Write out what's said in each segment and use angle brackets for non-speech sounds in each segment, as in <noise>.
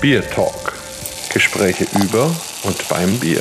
Bier Talk. Gespräche über und beim Bier.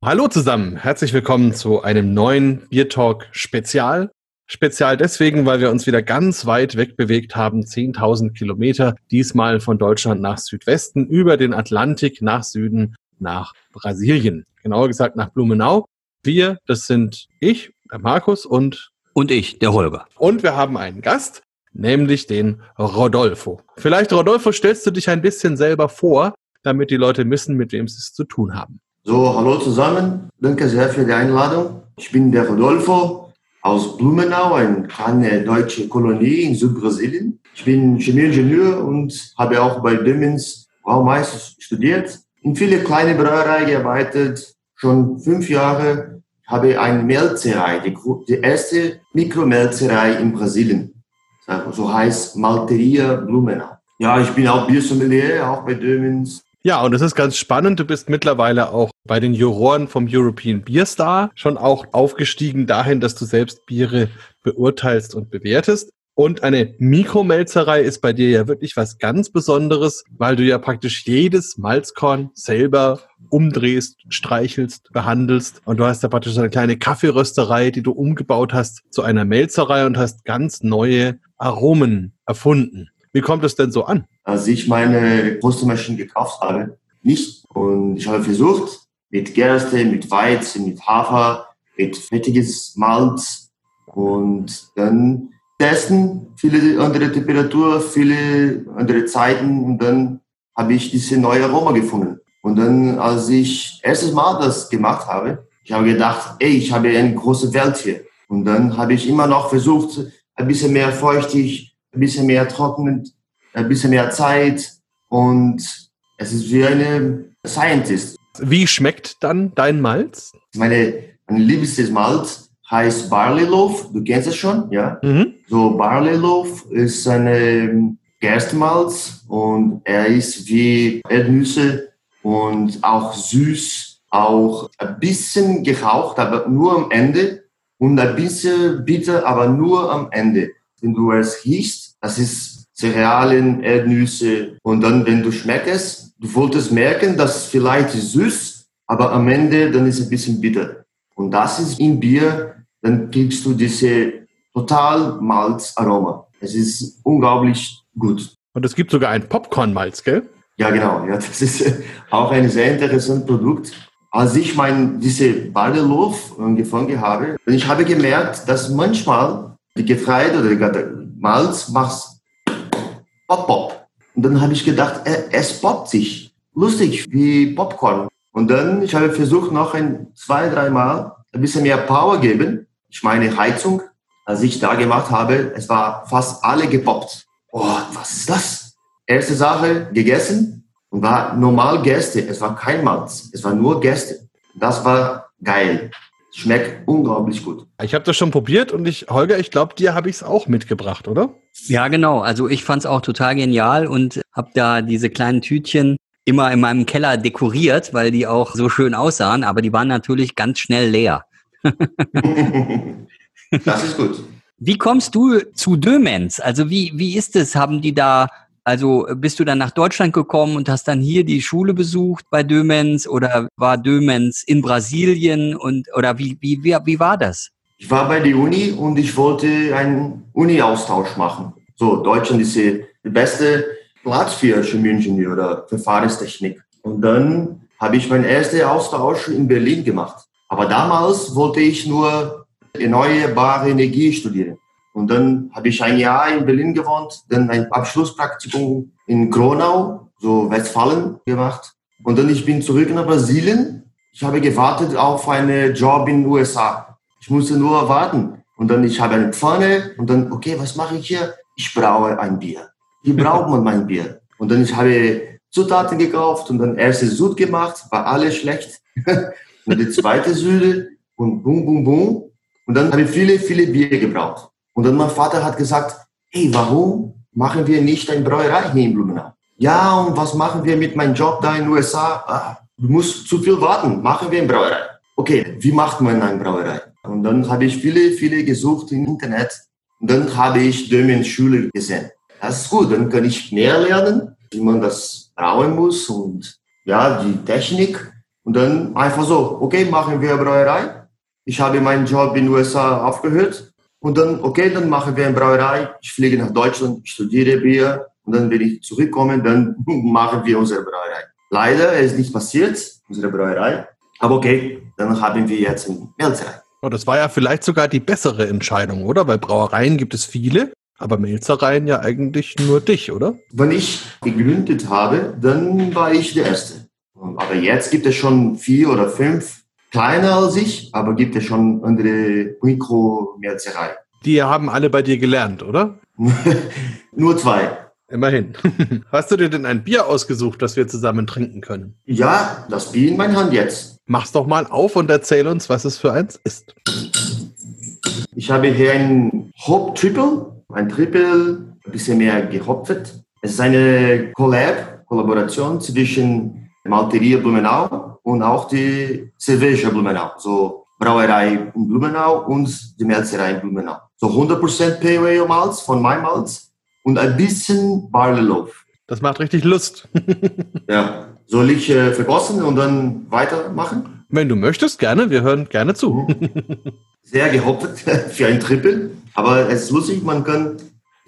Hallo zusammen, herzlich willkommen zu einem neuen Bier Talk Spezial. Spezial deswegen, weil wir uns wieder ganz weit weg bewegt haben, 10.000 Kilometer, diesmal von Deutschland nach Südwesten, über den Atlantik nach Süden, nach Brasilien. Genauer gesagt nach Blumenau. Wir, das sind ich, der Markus und und ich, der Holger. Und wir haben einen Gast, nämlich den Rodolfo. Vielleicht, Rodolfo, stellst du dich ein bisschen selber vor, damit die Leute wissen, mit wem sie es zu tun haben. So, hallo zusammen. Danke sehr für die Einladung. Ich bin der Rodolfo aus Blumenau, eine kleine deutsche Kolonie in Südbrasilien. Ich bin Chemieingenieur und habe auch bei Dömens Braumeister studiert. In viele kleine Brauereien gearbeitet, schon fünf Jahre habe eine Melzerei, die, die erste Mikromelzerei in Brasilien. So heißt Malteria Blumenau. Ja, ich bin auch Biersommelier, auch bei Dömens. Ja, und es ist ganz spannend. Du bist mittlerweile auch bei den Juroren vom European Beer Star schon auch aufgestiegen dahin, dass du selbst Biere beurteilst und bewertest. Und eine Mikromelzerei ist bei dir ja wirklich was ganz Besonderes, weil du ja praktisch jedes Malzkorn selber umdrehst, streichelst, behandelst. Und du hast da praktisch eine kleine Kaffeerösterei, die du umgebaut hast zu einer Melzerei und hast ganz neue Aromen erfunden. Wie kommt es denn so an? Als ich meine Brustmaschine gekauft habe, nicht. Und ich habe versucht, mit Gerste, mit Weizen, mit Hafer, mit fettiges Malz und dann testen, viele andere Temperatur, viele andere Zeiten und dann habe ich diese neue Aroma gefunden. Und dann, als ich erstes Mal das gemacht habe, ich habe gedacht, ey, ich habe eine große Welt hier. Und dann habe ich immer noch versucht, ein bisschen mehr feuchtig, ein bisschen mehr trocknend, ein bisschen mehr Zeit. Und es ist wie eine Scientist. Wie schmeckt dann dein Malz? Meine, mein liebstes Malz heißt Barley Loaf. Du kennst es schon, ja? Mhm. So Barley Loaf ist eine Gerstmalz und er ist wie Erdnüsse und auch süß, auch ein bisschen geraucht, aber nur am Ende und ein bisschen bitter, aber nur am Ende. Wenn du es riechst, das ist Cerealien, Erdnüsse und dann, wenn du schmeckst, du wolltest merken, dass vielleicht süß, aber am Ende dann ist es ein bisschen bitter. Und das ist im Bier dann kriegst du diese total Malzaroma. Es ist unglaublich gut. Und es gibt sogar ein Popcorn-Malz, gell? Ja, genau. Ja, das ist <laughs> auch ein sehr interessantes Produkt. Als ich mein, diese Badeloaf angefangen habe, ich habe gemerkt, dass manchmal die Getreide oder die Malz macht Pop, Pop. Und dann habe ich gedacht, es poppt sich. Lustig, wie Popcorn. Und dann, ich habe versucht, noch ein, zwei, dreimal ein bisschen mehr Power geben ich meine Heizung, als ich da gemacht habe, es war fast alle gepoppt. Oh, was ist das? Erste Sache, gegessen und war normal Gäste. Es war kein Malz, es war nur Gäste. Das war geil. Schmeckt unglaublich gut. Ich habe das schon probiert und ich, Holger, ich glaube, dir habe ich es auch mitgebracht, oder? Ja, genau. Also ich fand es auch total genial und habe da diese kleinen Tütchen immer in meinem Keller dekoriert, weil die auch so schön aussahen, aber die waren natürlich ganz schnell leer. <laughs> das ist gut. Wie kommst du zu Dömens? Also wie, wie ist es? Haben die da, also bist du dann nach Deutschland gekommen und hast dann hier die Schule besucht bei Dömens oder war Dömens in Brasilien und oder wie, wie, wie, wie war das? Ich war bei der Uni und ich wollte einen Uni-Austausch machen. So, Deutschland ist der beste Platz für Chemieingenieur oder Verfahrenstechnik. Und dann habe ich meinen ersten Austausch in Berlin gemacht. Aber damals wollte ich nur erneuerbare Energie studieren. Und dann habe ich ein Jahr in Berlin gewohnt, dann ein Abschlusspraktikum in Gronau, so Westfalen gemacht. Und dann ich bin zurück nach Brasilien. Ich habe gewartet auf einen Job in den USA. Ich musste nur warten. Und dann ich habe eine Pfanne und dann, okay, was mache ich hier? Ich brauche ein Bier. Wie braucht man mein Bier? Und dann ich habe Zutaten gekauft und dann erste Sud gemacht, war alles schlecht. <laughs> und die zweite Süde und boom, boom, boom. Und dann habe ich viele, viele Bier gebraucht. Und dann mein Vater hat gesagt, hey, warum machen wir nicht eine Brauerei hier in Blumenau? Ja, und was machen wir mit meinem Job da in den USA? Ah, du musst zu viel warten, machen wir eine Brauerei. Okay, wie macht man eine Brauerei? Und dann habe ich viele, viele gesucht im Internet. Und dann habe ich Dömen Schule gesehen. das ist gut, dann kann ich mehr lernen, wie man das brauen muss und ja, die Technik. Und dann einfach so, okay, machen wir Brauerei. Ich habe meinen Job in den USA aufgehört. Und dann, okay, dann machen wir eine Brauerei. Ich fliege nach Deutschland, studiere Bier. Und dann, wenn ich zurückkomme, dann <laughs> machen wir unsere Brauerei. Leider ist nicht passiert, unsere Brauerei. Aber okay, dann haben wir jetzt eine Melzerei. Oh, das war ja vielleicht sogar die bessere Entscheidung, oder? Weil Brauereien gibt es viele, aber Melzereien ja eigentlich nur dich, oder? Wenn ich gegründet habe, dann war ich der Erste. Aber jetzt gibt es schon vier oder fünf kleiner als ich, aber gibt es schon andere Mikromelzereien. Die haben alle bei dir gelernt, oder? <laughs> Nur zwei. Immerhin. <laughs> Hast du dir denn ein Bier ausgesucht, das wir zusammen trinken können? Ja, das Bier in meiner Hand jetzt. Mach's doch mal auf und erzähl uns, was es für eins ist. Ich habe hier ein Hop Triple, ein Triple, ein bisschen mehr gehopft. Es ist eine Collab, Kollaboration zwischen Malteria Blumenau und auch die Cerveja Blumenau, so Brauerei in Blumenau und die Melzerei in Blumenau. So 100% Pale Malz von meinem Malz und ein bisschen Barley Loaf. Das macht richtig Lust. <laughs> ja. Soll ich äh, vergossen und dann weitermachen? Wenn du möchtest, gerne. Wir hören gerne zu. Sehr gehopft <laughs> für ein Triple. Aber es ist lustig, man kann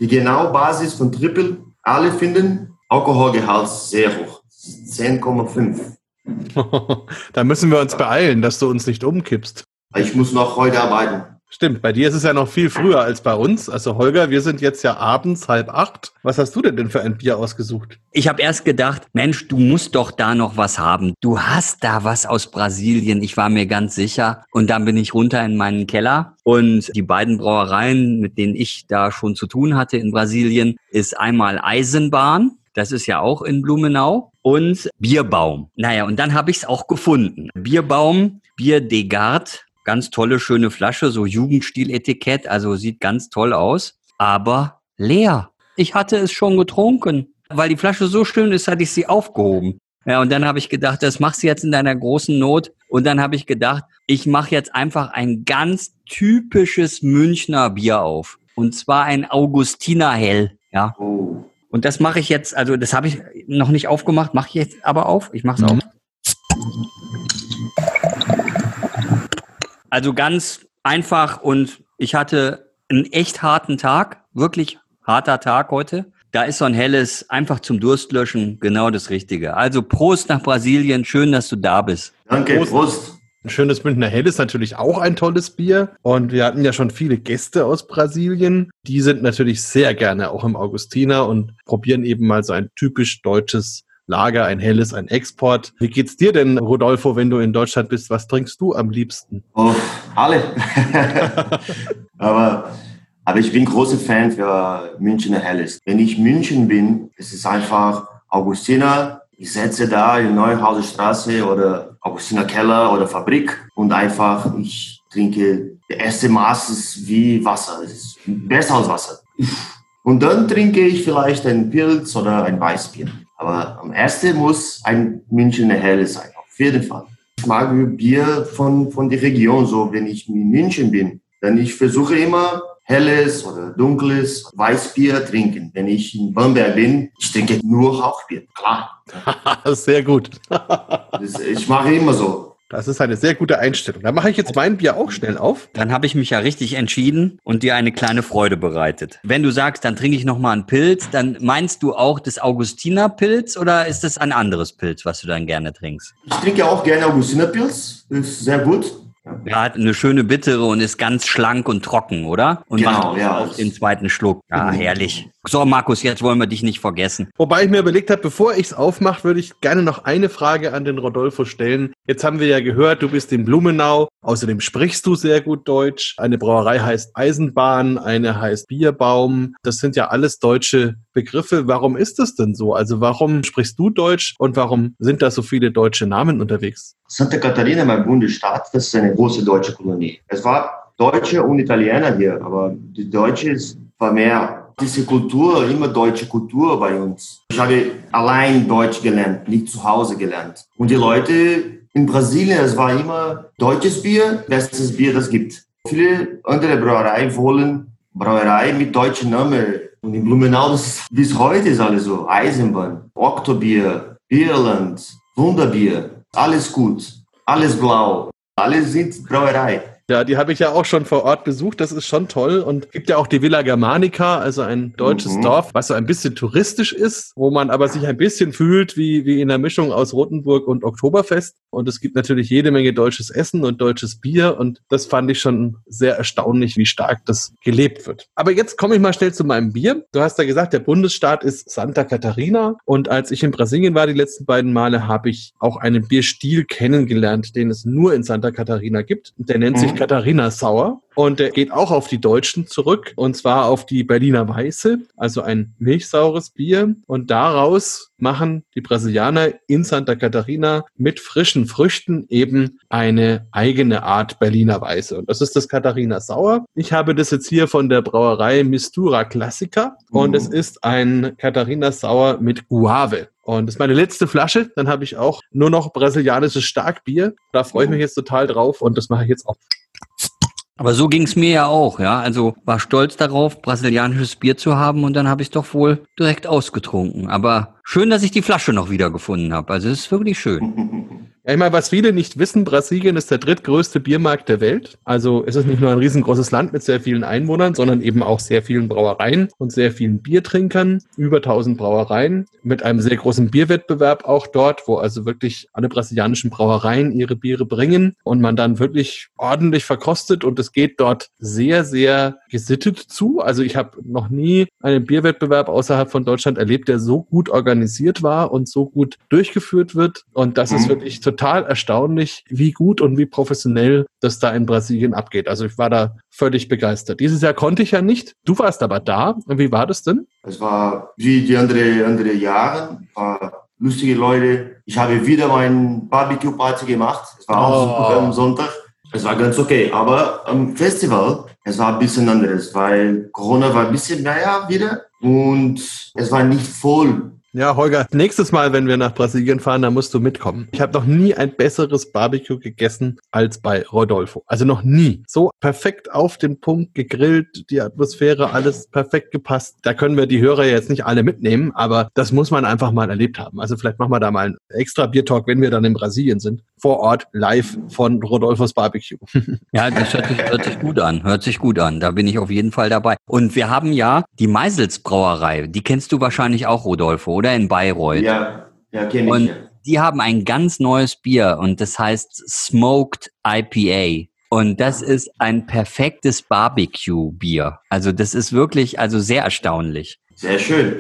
die genaue Basis von Triple alle finden. Alkoholgehalt sehr hoch. 10,5. <laughs> da müssen wir uns beeilen, dass du uns nicht umkippst. Ich muss noch heute arbeiten. Stimmt, bei dir ist es ja noch viel früher als bei uns. Also Holger, wir sind jetzt ja abends halb acht. Was hast du denn denn für ein Bier ausgesucht? Ich habe erst gedacht, Mensch, du musst doch da noch was haben. Du hast da was aus Brasilien, ich war mir ganz sicher. Und dann bin ich runter in meinen Keller und die beiden Brauereien, mit denen ich da schon zu tun hatte in Brasilien, ist einmal Eisenbahn. Das ist ja auch in Blumenau. Und Bierbaum. Naja, und dann habe ich es auch gefunden. Bierbaum, Bier de Garde Ganz tolle, schöne Flasche, so Jugendstiletikett, also sieht ganz toll aus, aber leer. Ich hatte es schon getrunken. Weil die Flasche so schön ist, hatte ich sie aufgehoben. Ja, und dann habe ich gedacht, das machst du jetzt in deiner großen Not. Und dann habe ich gedacht, ich mache jetzt einfach ein ganz typisches Münchner Bier auf. Und zwar ein Augustiner Hell. Ja. Oh. Und das mache ich jetzt, also das habe ich noch nicht aufgemacht, mache ich jetzt aber auf. Ich mache es mhm. auf. Also ganz einfach und ich hatte einen echt harten Tag, wirklich harter Tag heute. Da ist so ein helles, einfach zum Durstlöschen, genau das Richtige. Also Prost nach Brasilien, schön, dass du da bist. Danke, Prost. Prost. Ein schönes Münchner Hell ist natürlich auch ein tolles Bier. Und wir hatten ja schon viele Gäste aus Brasilien. Die sind natürlich sehr gerne auch im Augustiner und probieren eben mal so ein typisch deutsches Lager, ein helles, ein Export. Wie geht's dir denn, Rodolfo, wenn du in Deutschland bist? Was trinkst du am liebsten? Oh, alle. <laughs> aber, aber ich bin großer Fan für Münchner Helles. Wenn ich München bin, ist es einfach Augustiner. Ich setze da in Neuhauser Straße oder Augustiner Keller oder Fabrik und einfach ich trinke. Der erste Maß ist wie Wasser. Es ist besser als Wasser. Und dann trinke ich vielleicht ein Pilz oder ein Weißbier. Aber am ersten muss ein Münchner Helle sein, auf jeden Fall. Ich mag Bier von, von der Region, so wenn ich in München bin. Denn ich versuche immer helles oder dunkles Weißbier trinken. Wenn ich in Bamberg bin, ich trinke nur Rauchbier, klar. <laughs> Sehr gut. das, ich mache immer so. Das ist eine sehr gute Einstellung. Da mache ich jetzt mein Bier auch schnell auf. Dann habe ich mich ja richtig entschieden und dir eine kleine Freude bereitet. Wenn du sagst, dann trinke ich noch mal einen Pilz, dann meinst du auch das Augustiner Pilz oder ist das ein anderes Pilz, was du dann gerne trinkst? Ich trinke auch gerne Augustiner Pilz. Ist sehr gut. Ja, hat eine schöne bittere und ist ganz schlank und trocken, oder? Und genau, macht ja. auf den zweiten Schluck. Ja, mhm. herrlich. So, Markus, jetzt wollen wir dich nicht vergessen. Wobei ich mir überlegt habe, bevor ich es aufmache, würde ich gerne noch eine Frage an den Rodolfo stellen. Jetzt haben wir ja gehört, du bist in Blumenau. Außerdem sprichst du sehr gut Deutsch. Eine Brauerei heißt Eisenbahn, eine heißt Bierbaum. Das sind ja alles deutsche Begriffe. Warum ist das denn so? Also warum sprichst du Deutsch und warum sind da so viele deutsche Namen unterwegs? Santa Catarina, mein Bundesstaat, das ist eine große deutsche Kolonie. Es war Deutsche und Italiener hier, aber die Deutsche war mehr diese Kultur, immer deutsche Kultur bei uns. Ich habe allein Deutsch gelernt, nicht zu Hause gelernt. Und die Leute in Brasilien, es war immer deutsches Bier, bestes Bier, das gibt. Viele andere Brauereien wollen Brauerei mit deutschen Namen Und in Blumenau, das ist, bis heute ist alles so. Eisenbahn, Oktobier, Bierland, Wunderbier, alles gut, alles blau, alles sind Brauerei. Ja, die habe ich ja auch schon vor Ort besucht. Das ist schon toll. Und gibt ja auch die Villa Germanica, also ein deutsches mhm. Dorf, was so ein bisschen touristisch ist, wo man aber sich ein bisschen fühlt wie, wie in der Mischung aus Rotenburg und Oktoberfest. Und es gibt natürlich jede Menge deutsches Essen und deutsches Bier. Und das fand ich schon sehr erstaunlich, wie stark das gelebt wird. Aber jetzt komme ich mal schnell zu meinem Bier. Du hast ja gesagt, der Bundesstaat ist Santa Catarina. Und als ich in Brasilien war, die letzten beiden Male, habe ich auch einen Bierstil kennengelernt, den es nur in Santa Catarina gibt. Der nennt sich Katharina Sauer. Und der geht auch auf die Deutschen zurück, und zwar auf die Berliner Weiße, also ein milchsaures Bier. Und daraus machen die Brasilianer in Santa Catarina mit frischen Früchten eben eine eigene Art Berliner Weiße. Und das ist das Katharina Sauer. Ich habe das jetzt hier von der Brauerei Mistura Classica und mhm. es ist ein Katharina Sauer mit Guave. Und das ist meine letzte Flasche. Dann habe ich auch nur noch brasilianisches Starkbier. Da freue ich mich jetzt total drauf und das mache ich jetzt auch. Aber so ging es mir ja auch, ja. Also war stolz darauf, brasilianisches Bier zu haben und dann habe ich es doch wohl direkt ausgetrunken. Aber schön, dass ich die Flasche noch wiedergefunden habe. Also es ist wirklich schön. <laughs> Ja, ich meine, was viele nicht wissen, Brasilien ist der drittgrößte Biermarkt der Welt. Also es ist nicht nur ein riesengroßes Land mit sehr vielen Einwohnern, sondern eben auch sehr vielen Brauereien und sehr vielen Biertrinkern. Über 1000 Brauereien mit einem sehr großen Bierwettbewerb auch dort, wo also wirklich alle brasilianischen Brauereien ihre Biere bringen und man dann wirklich ordentlich verkostet und es geht dort sehr, sehr gesittet zu. Also ich habe noch nie einen Bierwettbewerb außerhalb von Deutschland erlebt, der so gut organisiert war und so gut durchgeführt wird. Und das ist mhm. wirklich total erstaunlich, wie gut und wie professionell das da in Brasilien abgeht. Also ich war da völlig begeistert. Dieses Jahr konnte ich ja nicht. Du warst aber da. Und wie war das denn? Es war wie die andere, andere Jahre. War lustige Leute. Ich habe wieder mein Barbecue-Party gemacht. Es war oh. auch super am Sonntag. Es war ganz okay. Aber am Festival, es war ein bisschen anderes, weil Corona war ein bisschen mehr wieder und es war nicht voll ja, Holger, nächstes Mal, wenn wir nach Brasilien fahren, dann musst du mitkommen. Ich habe noch nie ein besseres Barbecue gegessen als bei Rodolfo. Also noch nie. So perfekt auf den Punkt gegrillt, die Atmosphäre, alles perfekt gepasst. Da können wir die Hörer jetzt nicht alle mitnehmen, aber das muss man einfach mal erlebt haben. Also vielleicht machen wir da mal einen extra Biertalk, wenn wir dann in Brasilien sind. Vor Ort, live von Rodolfos Barbecue. <laughs> ja, das hört sich, hört sich gut an. Hört sich gut an. Da bin ich auf jeden Fall dabei. Und wir haben ja die Meisels Brauerei. Die kennst du wahrscheinlich auch, Rodolfo? Oder? In Bayreuth. Ja, ja, kenne ich. Und die haben ein ganz neues Bier und das heißt Smoked IPA. Und das ist ein perfektes Barbecue-Bier. Also das ist wirklich, also sehr erstaunlich. Sehr schön.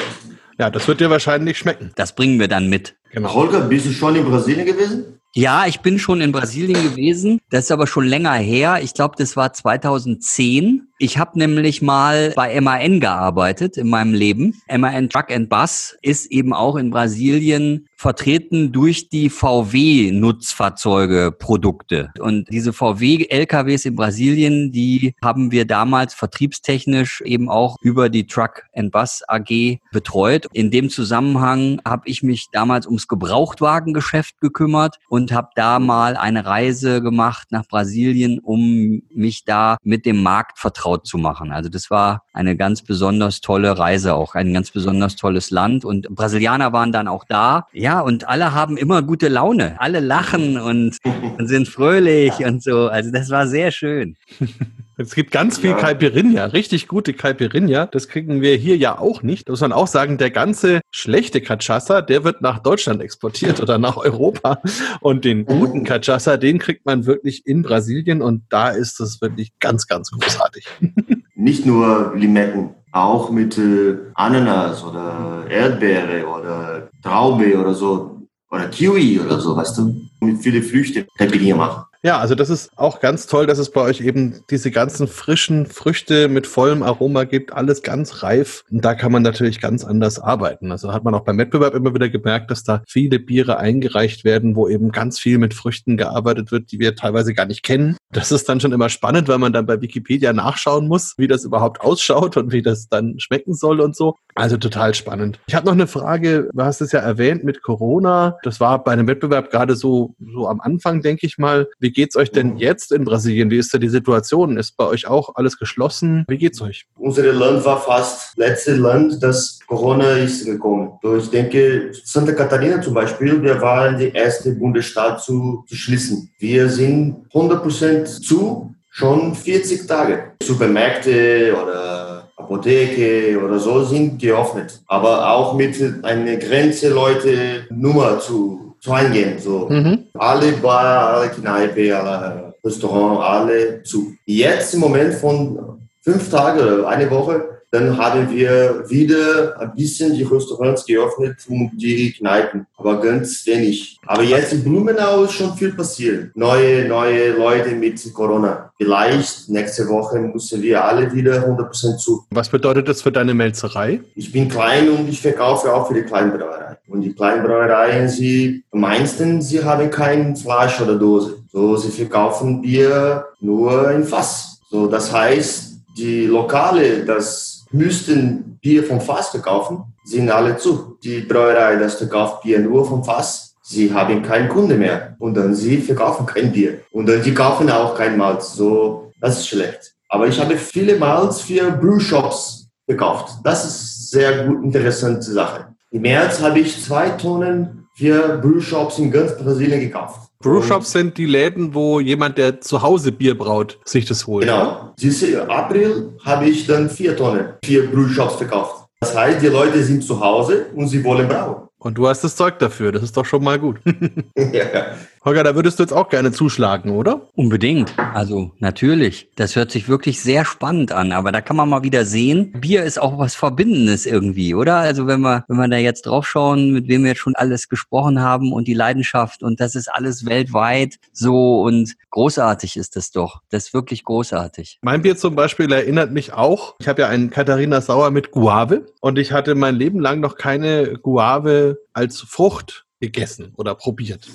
Ja, das wird dir wahrscheinlich schmecken. Das bringen wir dann mit. Genau. Holger, bist du schon in Brasilien gewesen? Ja, ich bin schon in Brasilien gewesen. Das ist aber schon länger her. Ich glaube, das war 2010. Ich habe nämlich mal bei MAN gearbeitet in meinem Leben. MAN Truck and Bus ist eben auch in Brasilien vertreten durch die VW-Nutzfahrzeuge, Produkte. Und diese VW-LKWs in Brasilien, die haben wir damals vertriebstechnisch eben auch über die Truck and Bus AG betreut. In dem Zusammenhang habe ich mich damals ums Gebrauchtwagengeschäft gekümmert und habe da mal eine Reise gemacht nach Brasilien, um mich da mit dem Markt vertraut vertraut zu machen. Also das war eine ganz besonders tolle Reise, auch ein ganz besonders tolles Land. Und Brasilianer waren dann auch da. Ja, und alle haben immer gute Laune. Alle lachen und, und sind fröhlich und so. Also das war sehr schön. <laughs> Es gibt ganz viel ja. Caipirinha, richtig gute Caipirinha. Das kriegen wir hier ja auch nicht. Da muss man auch sagen, der ganze schlechte Cachaça, der wird nach Deutschland exportiert oder nach Europa. Und den guten Cachaça, den kriegt man wirklich in Brasilien und da ist es wirklich ganz, ganz großartig. <laughs> Nicht nur Limetten, auch mit äh, Ananas oder Erdbeere oder Traube oder so oder Kiwi oder so, weißt du, mit viele Früchte Caipirinha machen. Ja, also das ist auch ganz toll, dass es bei euch eben diese ganzen frischen Früchte mit vollem Aroma gibt, alles ganz reif. Und da kann man natürlich ganz anders arbeiten. Also hat man auch beim Wettbewerb immer wieder gemerkt, dass da viele Biere eingereicht werden, wo eben ganz viel mit Früchten gearbeitet wird, die wir teilweise gar nicht kennen. Das ist dann schon immer spannend, weil man dann bei Wikipedia nachschauen muss, wie das überhaupt ausschaut und wie das dann schmecken soll und so. Also total spannend. Ich habe noch eine Frage, du hast es ja erwähnt mit Corona. Das war bei einem Wettbewerb gerade so, so am Anfang, denke ich mal. Wie geht's euch denn jetzt in Brasilien? Wie ist da die Situation? Ist bei euch auch alles geschlossen? Wie geht's euch? Unser Land war fast letzte Land, das Corona ist gekommen. So, ich denke, Santa Catarina zum Beispiel, wir waren der erste Bundesstaat zu, zu schließen. Wir sind 100% zu, schon 40 Tage. Supermärkte oder Apotheke oder so sind geöffnet. Aber auch mit einer Grenze, Leute Nummer zu, zu eingehen. So. Mhm. Alle Bar, alle Kneipe, alle Restaurant, alle zu. Jetzt im Moment von fünf Tagen, eine Woche, dann haben wir wieder ein bisschen die Restaurants geöffnet und die Kneipen, aber ganz wenig. Aber jetzt in Blumenau ist schon viel passiert. Neue, neue Leute mit Corona. Vielleicht nächste Woche müssen wir alle wieder 100% zu. Was bedeutet das für deine Melzerei? Ich bin klein und ich verkaufe auch für die Kleinbrauerei. Und die Kleinbrauereien, sie meistens, sie haben kein Fleisch oder Dose. So, sie verkaufen Bier nur in Fass. So, das heißt, die Lokale, das müssten Bier vom Fass verkaufen, sind alle zu. Die Brauerei, das verkauft Bier nur vom Fass, sie haben keinen Kunde mehr. Und dann sie verkaufen kein Bier. Und dann die kaufen auch kein Malz. So, das ist schlecht. Aber ich habe viele Malz für Brewshops gekauft. Das ist sehr gut, interessante Sache. Im März habe ich zwei Tonnen für Brewshops in ganz Brasilien gekauft. Brewshops sind die Läden, wo jemand, der zu Hause Bier braut, sich das holt. Genau. Diese April habe ich dann vier Tonnen für Brewshops verkauft. Das heißt, die Leute sind zu Hause und sie wollen brauen. Und du hast das Zeug dafür. Das ist doch schon mal gut. <laughs> <laughs> ja. Holger, da würdest du jetzt auch gerne zuschlagen, oder? Unbedingt. Also natürlich. Das hört sich wirklich sehr spannend an. Aber da kann man mal wieder sehen, Bier ist auch was Verbindendes irgendwie, oder? Also wenn wir, wenn wir da jetzt draufschauen, mit wem wir jetzt schon alles gesprochen haben und die Leidenschaft und das ist alles weltweit so und großartig ist das doch. Das ist wirklich großartig. Mein Bier zum Beispiel erinnert mich auch. Ich habe ja einen Katharina Sauer mit Guave und ich hatte mein Leben lang noch keine Guave als Frucht gegessen oder probiert.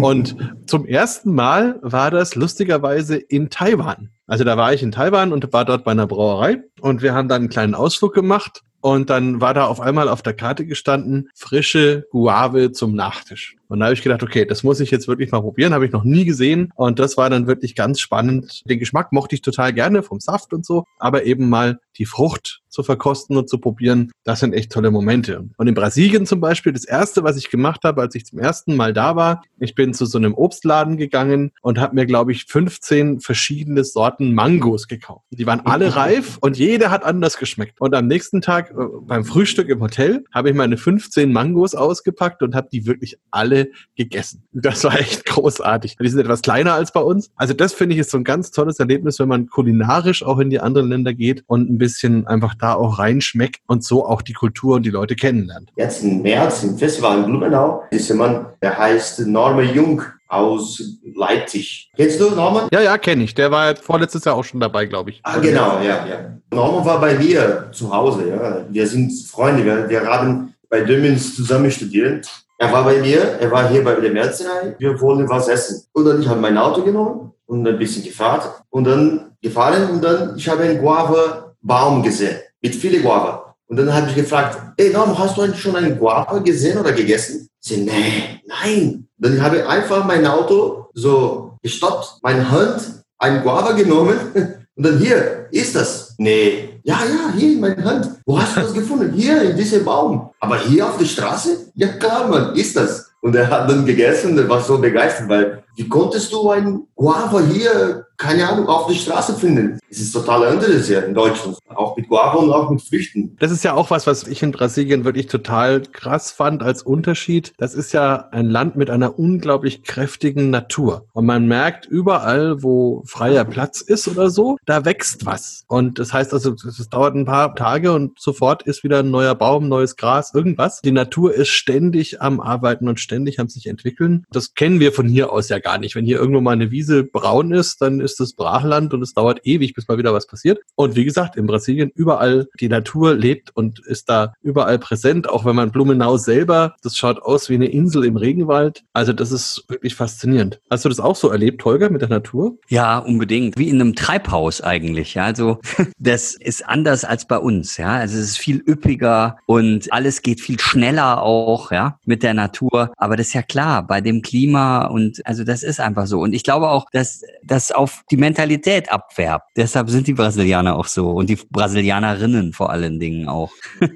Und zum ersten Mal war das lustigerweise in Taiwan. Also da war ich in Taiwan und war dort bei einer Brauerei und wir haben dann einen kleinen Ausflug gemacht und dann war da auf einmal auf der Karte gestanden, frische Guave zum Nachtisch. Und da habe ich gedacht, okay, das muss ich jetzt wirklich mal probieren, habe ich noch nie gesehen. Und das war dann wirklich ganz spannend. Den Geschmack mochte ich total gerne vom Saft und so, aber eben mal die Frucht zu verkosten und zu probieren, das sind echt tolle Momente. Und in Brasilien zum Beispiel, das erste, was ich gemacht habe, als ich zum ersten Mal da war, ich bin zu so einem Obstladen gegangen und habe mir, glaube ich, 15 verschiedene Sorten Mangos gekauft. Die waren alle reif und jede hat anders geschmeckt. Und am nächsten Tag äh, beim Frühstück im Hotel habe ich meine 15 Mangos ausgepackt und habe die wirklich alle gegessen. Das war echt großartig. Die sind etwas kleiner als bei uns. Also das finde ich ist so ein ganz tolles Erlebnis, wenn man kulinarisch auch in die anderen Länder geht und ein bisschen einfach da auch reinschmeckt und so auch die Kultur und die Leute kennenlernt. Jetzt im März im Festival in Blumenau ist jemand, der heißt Norma Jung aus Leipzig. Kennst du Norman? Ja, ja, kenne ich. Der war vorletztes Jahr auch schon dabei, glaube ich. Ah, genau, ja, ja. Norman war bei mir zu Hause. Ja. Wir sind Freunde. Wir, wir haben bei Dömens zusammen studiert. Er war bei mir, er war hier bei der Merzerei. Wir wollten was essen. Und dann ich habe mein Auto genommen und ein bisschen gefahren und dann gefahren und dann ich habe einen Guava-Baum gesehen mit vielen Guava. Und dann habe ich gefragt, ey Norm, hast du schon einen Guava gesehen oder gegessen? Sie, nee, nein. Dann habe ich einfach mein Auto so gestoppt, meine Hand, ein Guava genommen <laughs> und dann hier, ist das? Nee. Ja, ja, hier in meiner Hand. Wo hast du das gefunden? Hier, in diesem Baum. Aber hier auf der Straße? Ja klar, Mann, ist das. Und er hat dann gegessen und war so begeistert, weil wie konntest du ein Guava hier, keine Ahnung, auf der Straße finden? Es ist total anderes hier in Deutschland. Auch mit Guava und auch mit Früchten. Das ist ja auch was, was ich in Brasilien wirklich total krass fand als Unterschied. Das ist ja ein Land mit einer unglaublich kräftigen Natur. Und man merkt überall, wo freier Platz ist oder so, da wächst was. Und das heißt also, es dauert ein paar Tage und sofort ist wieder ein neuer Baum, neues Gras, irgendwas. Die Natur ist ständig am Arbeiten und ständig am sich entwickeln. Das kennen wir von hier aus ja gar nicht. Wenn hier irgendwo mal eine Wiese braun ist, dann ist das Brachland und es dauert ewig, bis mal wieder was passiert. Und wie gesagt, in Brasilien überall die Natur lebt und ist da überall präsent, auch wenn man Blumenau selber, das schaut aus wie eine Insel im Regenwald. Also das ist wirklich faszinierend. Hast du das auch so erlebt, Holger, mit der Natur? Ja, unbedingt. Wie in einem Treibhaus eigentlich. Ja, also <laughs> das ist anders als bei uns. Ja, also es ist viel üppiger und alles geht viel schneller auch. Ja, mit der Natur. aber das ist ja klar, bei dem Klima und also das ist einfach so. Und ich glaube auch, dass das auf die Mentalität abfärbt. Deshalb sind die Brasilianer auch so und die Brasilianerinnen vor allen Dingen auch. <laughs>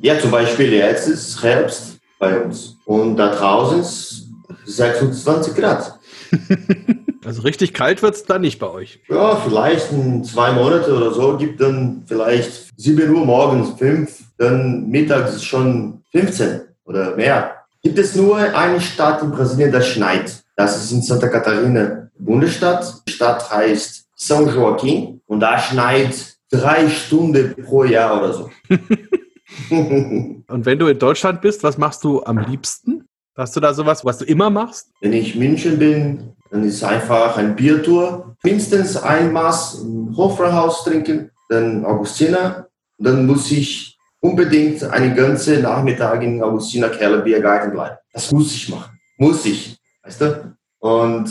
ja, zum Beispiel jetzt ist Herbst bei uns und da draußen ist 26 Grad. <laughs> Also richtig kalt wird es da nicht bei euch. Ja, vielleicht in zwei Monate oder so gibt dann vielleicht 7 Uhr morgens, 5, dann mittags ist schon 15 oder mehr. Gibt es nur eine Stadt in Brasilien, das schneit. Das ist in Santa Catarina, Bundesstadt. Die Stadt heißt São Joaquim und da schneit drei Stunden pro Jahr oder so. <laughs> und wenn du in Deutschland bist, was machst du am liebsten? Hast du da sowas, was du immer machst? Wenn ich in München bin, dann ist einfach ein Biertour. Mindestens ein Maß im Hofbräuhaus trinken, dann Augustiner. Dann muss ich unbedingt einen ganzen Nachmittag in Augustiner Keller Biergarten bleiben. Das muss ich machen. Muss ich. Weißt du? Und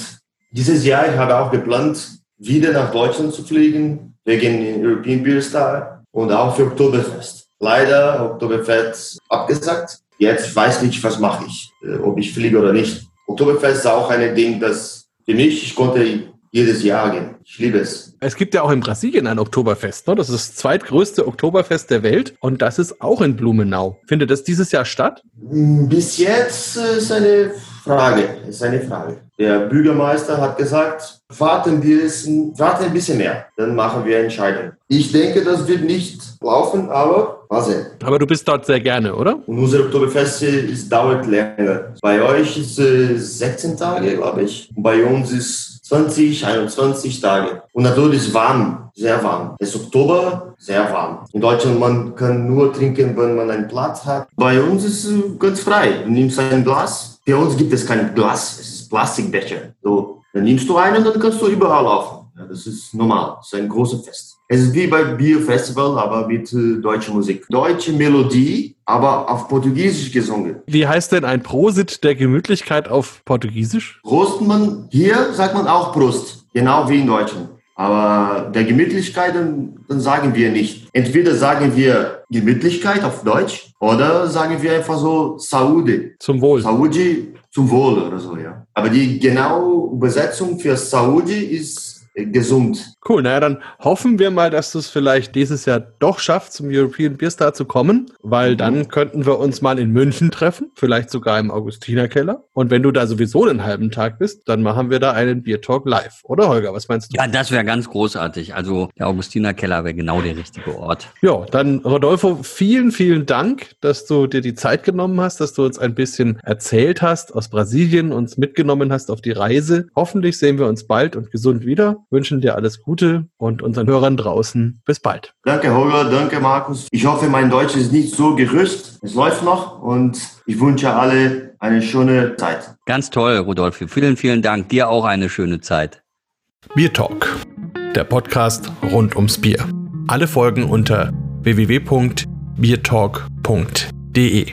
dieses Jahr, ich habe auch geplant, wieder nach Deutschland zu fliegen, wegen den European Beer Star und auch für Oktoberfest. Leider Oktoberfest abgesagt. Jetzt weiß ich, was mache ich, äh, ob ich fliege oder nicht. Oktoberfest ist auch ein Ding, das für mich, ich konnte jedes Jahr gehen. Ich liebe es. Es gibt ja auch in Brasilien ein Oktoberfest. Ne? Das ist das zweitgrößte Oktoberfest der Welt und das ist auch in Blumenau. Findet das dieses Jahr statt? Bis jetzt ist eine Frage. Ist eine Frage. Der Bürgermeister hat gesagt, warten wir warten ein bisschen mehr, dann machen wir Entscheidungen. Ich denke, das wird nicht laufen, aber mal sehen. Aber du bist dort sehr gerne, oder? Und unser Oktoberfest ist, dauert länger. Bei euch ist es 16 Tage, glaube ich. Und bei uns ist 20, 21 Tage. Und natürlich ist es warm, sehr warm. Es ist Oktober, sehr warm. In Deutschland, man kann nur trinken, wenn man einen Platz hat. Bei uns ist es ganz frei. Du nimmst ein Glas. Bei uns gibt es kein Glas, es ist Plastikbecher. So, dann nimmst du einen und dann kannst du überall laufen. Ja, das ist normal. Das ist ein großes Fest. Es ist wie bei Bierfestival, aber mit äh, deutscher Musik. Deutsche Melodie, aber auf Portugiesisch gesungen. Wie heißt denn ein Prosit der Gemütlichkeit auf Portugiesisch? Prost man, hier sagt man auch Prost, genau wie in Deutschland. Aber der Gemütlichkeit, dann, dann sagen wir nicht. Entweder sagen wir Gemütlichkeit auf Deutsch oder sagen wir einfach so Saúde. Zum Wohl. Saúde zum Wohl oder so, ja. Aber die genaue Übersetzung für Saúde ist gesund. Cool, naja, dann hoffen wir mal, dass du es vielleicht dieses Jahr doch schaffst, zum European Beer Star zu kommen, weil mhm. dann könnten wir uns mal in München treffen, vielleicht sogar im Augustinerkeller. Und wenn du da sowieso einen halben Tag bist, dann machen wir da einen Bier Talk live, oder Holger? Was meinst du? Ja, das wäre ganz großartig. Also der Augustinerkeller wäre genau der richtige Ort. Ja, dann Rodolfo, vielen, vielen Dank, dass du dir die Zeit genommen hast, dass du uns ein bisschen erzählt hast aus Brasilien, uns mitgenommen hast auf die Reise. Hoffentlich sehen wir uns bald und gesund wieder wünschen dir alles Gute und unseren Hörern draußen bis bald. Danke, Holger, danke, Markus. Ich hoffe, mein Deutsch ist nicht so gerüst. Es läuft noch und ich wünsche alle eine schöne Zeit. Ganz toll, Rudolf. Vielen, vielen Dank. Dir auch eine schöne Zeit. Bier Talk, der Podcast rund ums Bier. Alle Folgen unter www.biertalk.de.